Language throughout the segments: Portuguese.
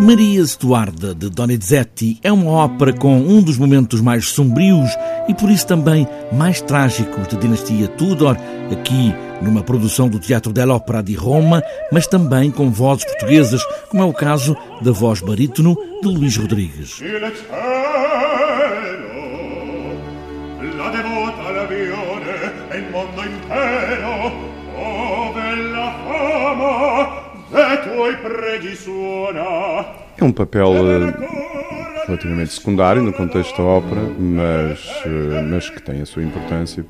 Maria Stuarda de Donizetti é uma ópera com um dos momentos mais sombrios e por isso também mais trágicos da dinastia Tudor, aqui numa produção do Teatro dell'Opera de Roma, mas também com vozes portuguesas, como é o caso da voz barítono de Luís Rodrigues. É um papel eh, relativamente secundário no contexto da ópera, mas, eh, mas que tem a sua importância.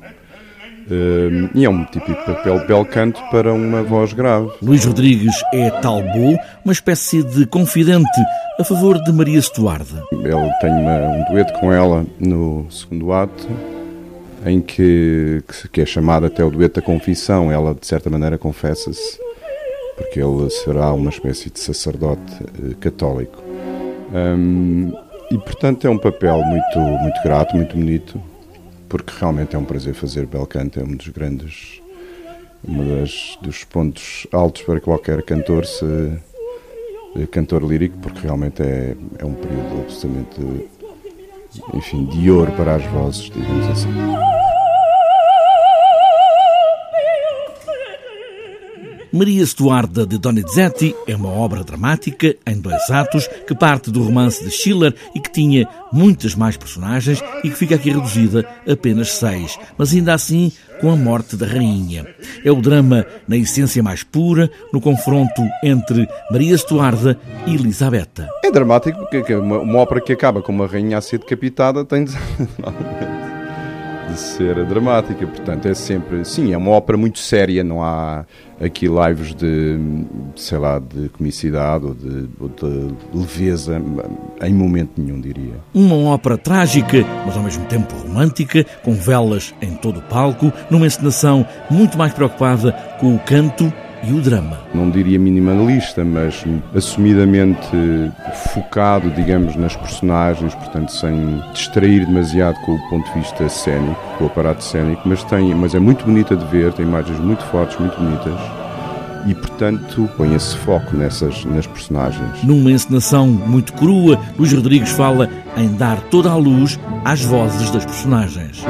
Uh, e é um típico papel de bel canto para uma voz grave. Luís Rodrigues é talbot, uma espécie de confidente a favor de Maria Estuarda. Ele tem uma, um dueto com ela no segundo ato, em que, que é chamado até o dueto da confissão. Ela, de certa maneira, confessa-se porque ele será uma espécie de sacerdote uh, católico. Um, e portanto é um papel muito, muito grato, muito bonito, porque realmente é um prazer fazer bel canto, é um dos grandes, um das, dos pontos altos para qualquer cantor se eh, cantor lírico, porque realmente é, é um período absolutamente enfim, de ouro para as vozes, digamos assim. Maria Stuarda de Donizetti é uma obra dramática em dois atos que parte do romance de Schiller e que tinha muitas mais personagens e que fica aqui reduzida a apenas seis, mas ainda assim com a morte da rainha. É o drama na essência mais pura, no confronto entre Maria Stuarda e Elisabetta. É dramático porque uma, uma ópera que acaba com uma rainha a ser decapitada tem. De ser dramática. Portanto, é sempre. Sim, é uma ópera muito séria, não há aqui lives de, sei lá, de comicidade ou de, ou de leveza, em momento nenhum, diria. Uma ópera trágica, mas ao mesmo tempo romântica, com velas em todo o palco, numa encenação muito mais preocupada com o canto e o drama. Não diria minimalista, mas assumidamente focado, digamos, nas personagens, portanto, sem distrair demasiado com o ponto de vista cénico, com o aparato cénico, mas, tem, mas é muito bonita de ver, tem imagens muito fortes, muito bonitas e, portanto, põe esse foco nessas nas personagens. Numa encenação muito crua, Luís Rodrigues fala em dar toda a luz às vozes das personagens.